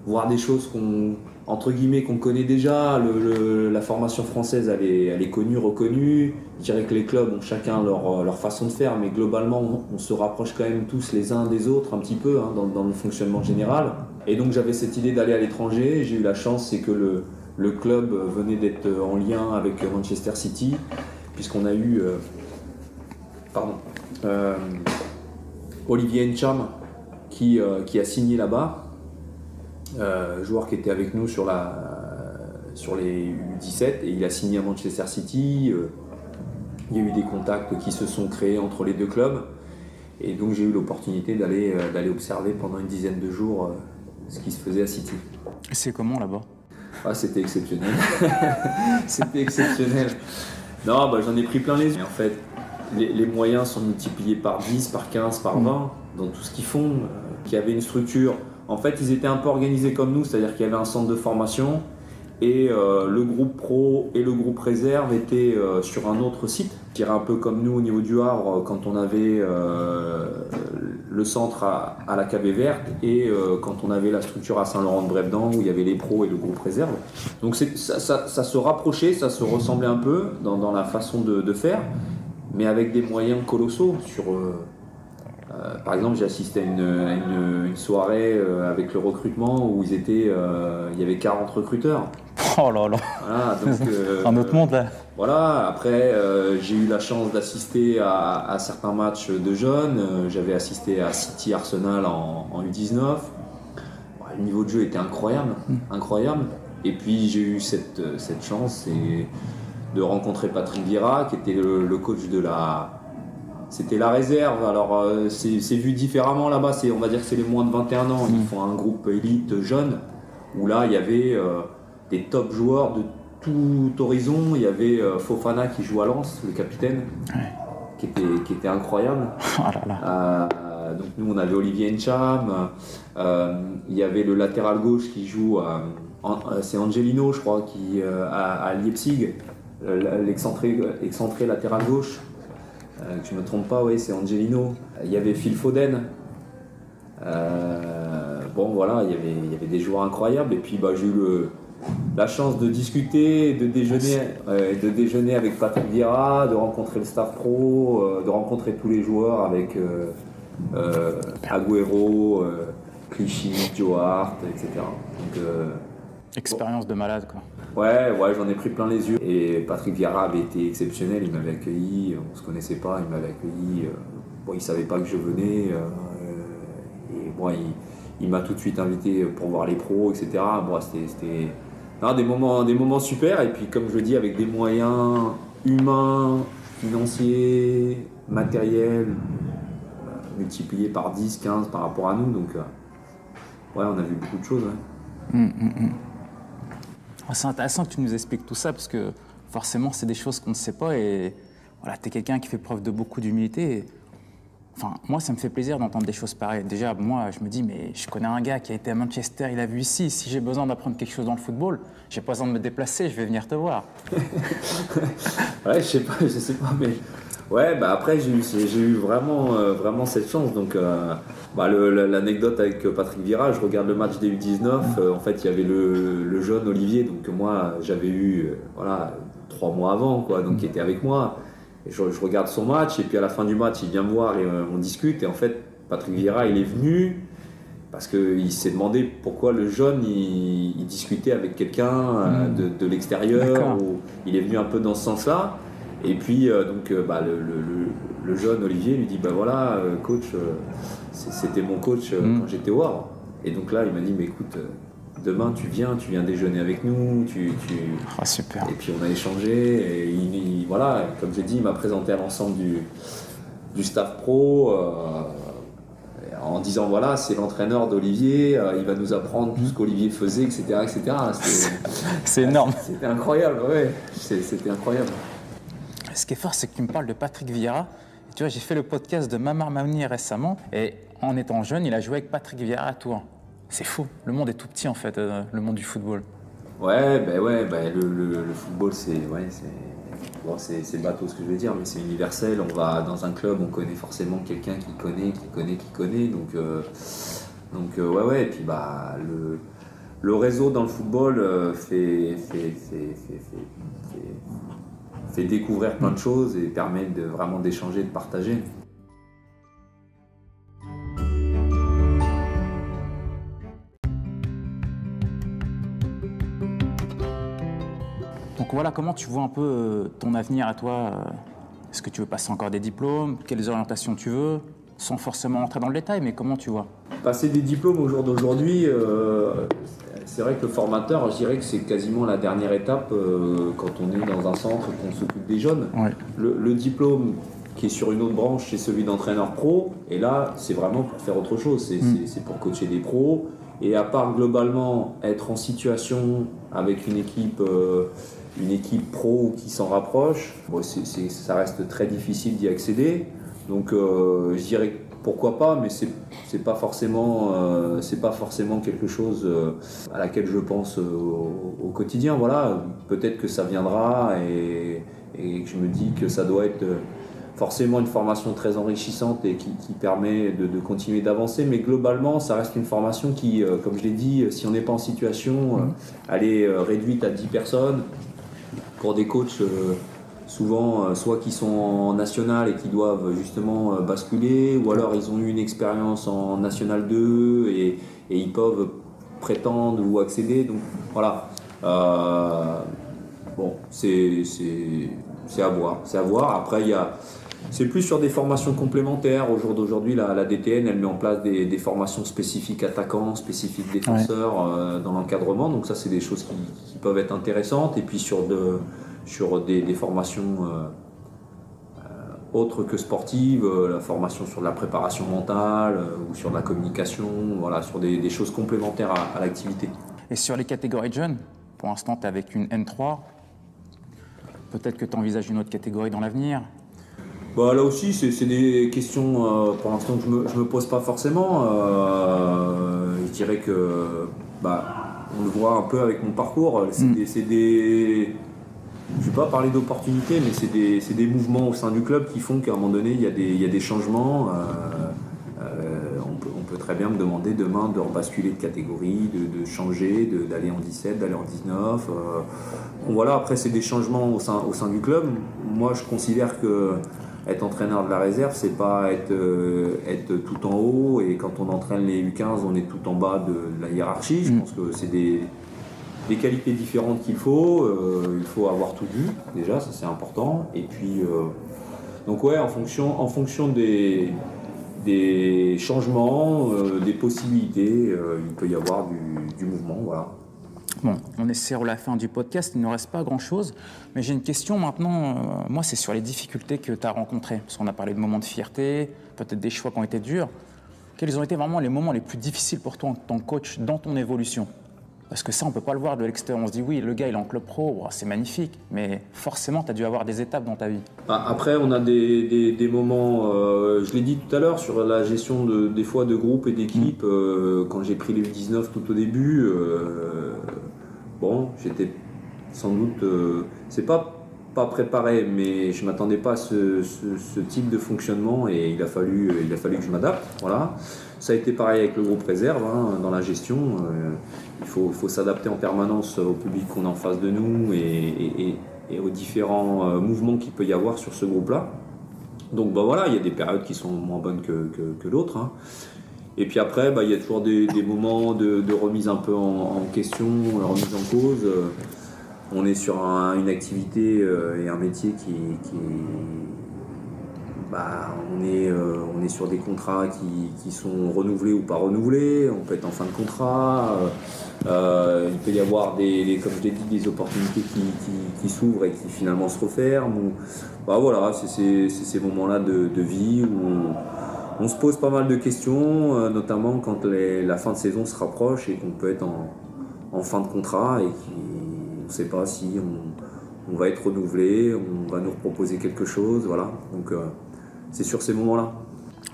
voir des choses qu'on entre guillemets qu'on connaît déjà. la formation française, elle est, connue, reconnue. Je dirais que les clubs ont chacun leur, façon de faire, mais globalement, on, se rapproche quand même tous les uns des autres un petit peu hein, dans, le fonctionnement général. Et donc j'avais cette idée d'aller à l'étranger. J'ai eu la chance, c'est que le, club venait d'être en lien avec Manchester City, puisqu'on a eu, euh, pardon, euh, Olivier Ncham qui, euh, qui a signé là-bas. Euh, joueur qui était avec nous sur, la, sur les U17 et il a signé à Manchester City. Euh, il y a eu des contacts qui se sont créés entre les deux clubs et donc j'ai eu l'opportunité d'aller euh, d'aller observer pendant une dizaine de jours ce qui se faisait à City. C'est comment là-bas? Ah, C'était exceptionnel. (laughs) c'était exceptionnel. Non, bah, j'en ai pris plein les yeux. En fait, les, moyens sont multipliés par 10, par 15, par 20 mm. dans tout ce qu'ils font. qui avait une structure en fait, ils étaient un peu organisés comme nous, c'est-à-dire qu'il y avait un centre de formation et euh, le groupe pro et le groupe réserve étaient euh, sur un autre site. Je dirais un peu comme nous au niveau du Havre quand on avait euh, le centre à, la Cabée Verte et quand on avait la structure à Saint-Laurent-de-Brébedan où il y avait les pros et le groupe réserve. Donc ça, se rapprochait, ça se ressemblait un peu dans, la façon de, de, faire, mais avec des moyens colossaux sur euh, par exemple, j'ai assisté à une, soirée euh, avec le recrutement où ils étaient, euh, il y avait 40 recruteurs. (laughs) Oh là là (laughs) Un autre monde là Voilà, après j'ai eu la chance d'assister à, certains matchs de jeunes. J'avais assisté à City Arsenal en, U19. le niveau de jeu était incroyable, hmm. incroyable. Et puis j'ai eu cette, chance de rencontrer Patrick Vira, qui était le coach de la, c'était la réserve. Alors euh, c'est vu différemment là-bas. On va dire que c'est les moins de 21 ans. Ils mm. font un groupe élite jeune où là il y avait euh, des top joueurs de tout horizon. Il y avait euh, Fofana qui joue à Lens, le capitaine, qui, était, qui était incroyable. (laughs) Oh donc nous on avait Olivier Ncham. il y avait le latéral gauche qui joue, c'est Angelino je crois, qui à, à Leipzig, l'excentré latéral gauche. Euh, que je ne me trompe pas, oui, c'est Angelino. Il y avait Phil Foden. Euh, bon, voilà, il y, avait, il y avait des joueurs incroyables. Et puis, bah, j'ai eu la chance de discuter, de déjeuner, de déjeuner avec Patrick Vieira, de rencontrer le staff pro, euh, de rencontrer tous les joueurs avec Agüero, Clichy, Joe Hart, etc. Donc, Expérience de malade, quoi. Ouais, ouais, j'en ai pris plein les yeux. Et Patrick Vieira avait été exceptionnel, il m'avait accueilli, on se connaissait pas, il m'avait accueilli. Euh, bon, il savait pas que je venais. Euh, et moi, il, m'a tout de suite invité pour voir les pros, etc. Bon, c'était des moments, des moments super. Et puis, comme je le dis, avec des moyens humains, financiers, matériels, euh, multipliés par 10, 15 par rapport à nous. Donc, ouais, on a vu beaucoup de choses. Hum, hum, hum. C'est intéressant que tu nous expliques tout ça parce que forcément, c'est des choses qu'on ne sait pas et voilà, tu es quelqu'un qui fait preuve de beaucoup d'humilité. Enfin, moi, ça me fait plaisir d'entendre des choses pareilles. Déjà, moi, je me dis, mais je connais un gars qui a été à Manchester, il a vu ici. Si j'ai besoin d'apprendre quelque chose dans le football, j'ai pas besoin de me déplacer, je vais venir te voir. (laughs) ouais, je sais pas, je sais pas, mais Ouais, bah après j'ai eu, eu vraiment, euh, vraiment cette chance. Donc euh, bah, l'anecdote avec Patrick Vira, je regarde le match des U19. Euh, en fait, il y avait le, jeune Olivier, donc moi j'avais eu voilà trois mois avant, quoi, donc qui était avec moi. Et je, regarde son match et puis à la fin du match, il vient me voir et on discute. Et en fait, Patrick Vira, il est venu parce qu'il s'est demandé pourquoi le jeune il, discutait avec quelqu'un de, de l'extérieur. Il est venu un peu dans ce sens-là. Et puis, euh, donc, euh, bah, le, jeune Olivier lui dit Bah voilà, euh, coach, c'était mon coach mm. quand j'étais au Havre. Et donc là, il m'a dit Mais écoute, demain tu viens, tu viens déjeuner avec nous, tu, tu... Ah, super. Et puis on a échangé, et il, il- voilà, comme j'ai dit, il m'a présenté à l'ensemble du, du staff pro, euh, en disant voilà, c'est l'entraîneur d'Olivier, euh, il va nous apprendre tout ce qu'Olivier faisait, etc. etc. (laughs) C'est énorme. C'était incroyable, ouais, c'était incroyable. Ce qui est fort, c'est que tu me parles de Patrick Vieira. Tu vois, j'ai fait le podcast de Mamar Mamni récemment, et en étant jeune, il a joué avec Patrick Vieira à Tours. C'est fou. Le monde est tout petit, en fait, euh, le monde du football. Ouais, ben ouais, ben le, football, c'est ouais, bon, c'est bateau ce que je veux dire, mais c'est universel. On va dans un club, on connaît forcément quelqu'un qui connaît, qui connaît, qui connaît. Donc, euh, donc euh, ouais, ouais. Et puis bah le, le réseau dans le football euh, fait, fait, fait, fait, fait- découvrir plein de choses et permet de vraiment d'échanger, de partager. Donc voilà, comment tu vois un peu euh, ton avenir à toi euh, Est-ce que tu veux passer encore des diplômes Quelles orientations tu veux Sans forcément entrer dans le détail, mais comment tu vois? Passer des diplômes au jour d'aujourd'hui, euh, c'est vrai que le formateur, je dirais que c'est quasiment la dernière étape euh, quand on est dans un centre qu'on s'occupe des jeunes. Ouais. Le, le diplôme qui est sur une autre branche, c'est celui d'entraîneur pro. Et là, c'est vraiment pour faire autre chose. C'est Mm. pour coacher des pros. Et à part globalement être en situation avec une équipe, euh, une équipe pro qui s'en rapproche, bon, ça reste très difficile d'y accéder. Donc euh, je dirais que pourquoi pas, mais c'est c'est pas forcément euh, c'est pas forcément quelque chose euh, à laquelle je pense euh, au, au quotidien. Voilà, peut-être que ça viendra et, et que je me dis que ça doit être forcément une formation très enrichissante et qui, qui permet de, de continuer d'avancer. Mais globalement, ça reste une formation qui, comme je l'ai dit, si on n'est pas en situation, euh, elle est réduite à 10 personnes pour des coachs. Souvent euh, soit qui sont en national et qui doivent justement euh, basculer, ou alors ils ont eu une expérience en national 2 et, et ils peuvent prétendre ou accéder. Donc voilà. Euh, bon, c'est à voir. C'est à voir. Après, il y a. C'est plus sur des formations complémentaires. Au jour d'aujourd'hui, la, la DTN, elle met en place des, des formations spécifiques attaquants, spécifiques défenseurs euh, dans l'encadrement. Donc ça, c'est des choses qui, qui peuvent être intéressantes. Et puis sur, de, sur des, des formations euh, euh, autres que sportives, euh, la formation sur la préparation mentale ou sur la communication, voilà, sur des, des choses complémentaires à, à l'activité. Et sur les catégories de jeunes, pour l'instant, tu es avec une N3. Peut-être que tu envisages une autre catégorie dans l'avenir. Bah, là aussi, c'est des questions euh, pour l'instant que je me, je me pose pas forcément. Euh, je dirais que bah, on le voit un peu avec mon parcours. C'est Mm. des, je vais pas parler d'opportunités, mais c'est des, mouvements au sein du club qui font qu'à un moment donné, il y a des, il y a des changements. Euh, euh, on, peut, on peut très bien me demander demain de rebasculer de catégorie, de, de changer, de- d'aller en 17, d'aller en 19. euh. Bon, voilà, après, c'est des changements au sein, au sein du club. Moi, je considère que être entraîneur de la réserve, c'est pas être, euh, être tout en haut et quand on entraîne les U15, on est tout en bas de, la hiérarchie. Je Mm. pense que c'est des, des qualités différentes qu'il faut. Euh, il faut avoir tout vu, déjà, ça c'est important. Et puis, euh, donc ouais, en fonction, en fonction des, des changements, euh, des possibilités, il peut y avoir du, mouvement, voilà. Bon, on est sur la fin du podcast, il ne reste pas grand-chose. Mais j'ai une question maintenant, moi c'est sur les difficultés que tu as rencontrées. Parce qu'on a parlé de moments de fierté, peut-être des choix qui ont été durs. Quels ont été vraiment les moments les plus difficiles pour toi en tant que coach dans ton évolution? Parce que ça, on ne peut pas le voir de l'extérieur. On se dit, oui, le gars, il est en club pro, c'est magnifique. Mais forcément, tu as dû avoir des étapes dans ta vie. Ah, Après, on a des, des- des moments, euh, je l'ai dit tout à l'heure, sur la gestion de, des fois de groupes et d'équipes. euh, quand j'ai pris les U19 tout au début, euh, bon, j'étais sans doute, c'est pas pas préparé, mais je m'attendais pas à ce, ce- ce type de fonctionnement et il a fallu, il a fallu que je m'adapte. Voilà. Ça a été pareil avec le groupe réserve hein, dans la gestion. euh, il faut, s'adapter en permanence au public qu'on a en face de nous et, aux différents euh, mouvements qu'il peut y avoir sur ce groupe-là. Donc bah voilà, il y a des périodes qui sont moins bonnes que, que, l'autre. hein. Et puis après, bah, il y a toujours des, moments de, remise un peu en, en question, remise en cause. Euh, On est sur un- une activité et un métier qui, qui, bah, on, est, euh, on est sur des contrats qui, sont renouvelés ou pas renouvelés, on peut être en fin de contrat, euh, il peut y avoir, des, opportunités qui, s'ouvrent et qui finalement se referment. Bah, voilà, c'est ces moments-là de, vie où on, se pose pas mal de questions, notamment quand la fin de saison se rapproche et qu'on peut être en, en, fin de contrat et qu'on ne sait pas si on, on, va être renouvelé, on va nous proposer quelque chose. Voilà. Donc, c'est sur ces moments-là.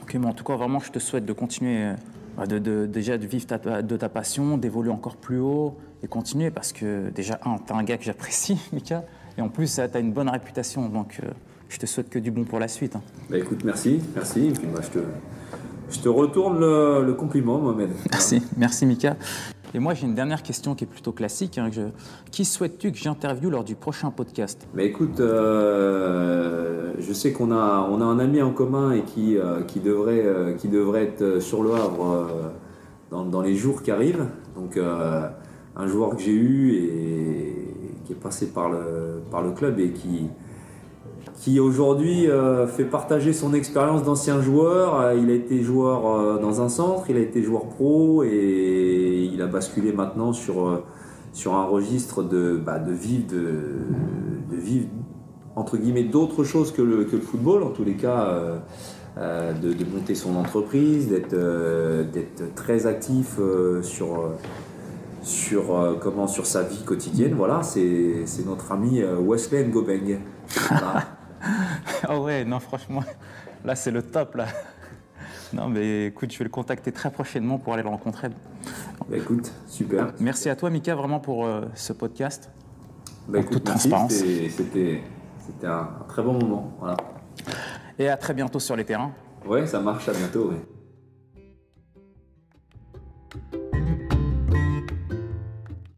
Ok, mais en tout cas, vraiment, je te souhaite de continuer, euh, de, déjà de vivre de ta passion, d'évoluer encore plus haut et continuer parce que déjà, un, tu es un gars que j'apprécie, (laughs) Mika, et en plus, tu as une bonne réputation. Donc, euh, je te souhaite que du bon pour la suite. Hein. Bah, écoute, merci, merci. Et puis, moi, je, te, je te retourne le, le compliment, Mohamed. Merci, merci, Mika. Et moi, j'ai une dernière question qui est plutôt classique. Hein, Qui souhaites-tu que j'interviewe lors du prochain podcast? Mais écoute, euh, je sais qu'on a, on a un ami en commun et qui, euh, qui, devrait, euh, qui devrait être sur le Havre dans, les jours qui arrivent. Donc, un joueur que j'ai eu et qui est passé par le, par le club et qui, qui aujourd'hui euh, fait partager son expérience d'ancien joueur. Euh, il a été joueur euh, dans un centre, il a été joueur pro et il a basculé maintenant sur, sur un registre de, bah, de vivre, de, de vivre entre guillemets d'autres choses que le, que le, football, en tous les cas. de, de, monter son entreprise, d'être d'être très actif sur, sur, comment, sur sa vie quotidienne. Voilà, c'est notre ami Wesley Ngobeng. (laughs) Voilà. Ah ouais, non, franchement, (laughs) là, c'est le top, là. (laughs) Non, mais écoute, je vais le contacter très prochainement pour aller le rencontrer. Bah, écoute, super. Merci à toi, Mika, vraiment pour euh, ce podcast. Bah, écoute, toute transparence. C'était un très bon moment. Voilà. Et à très bientôt sur les terrains. Ouais, ça marche, à bientôt. Ouais.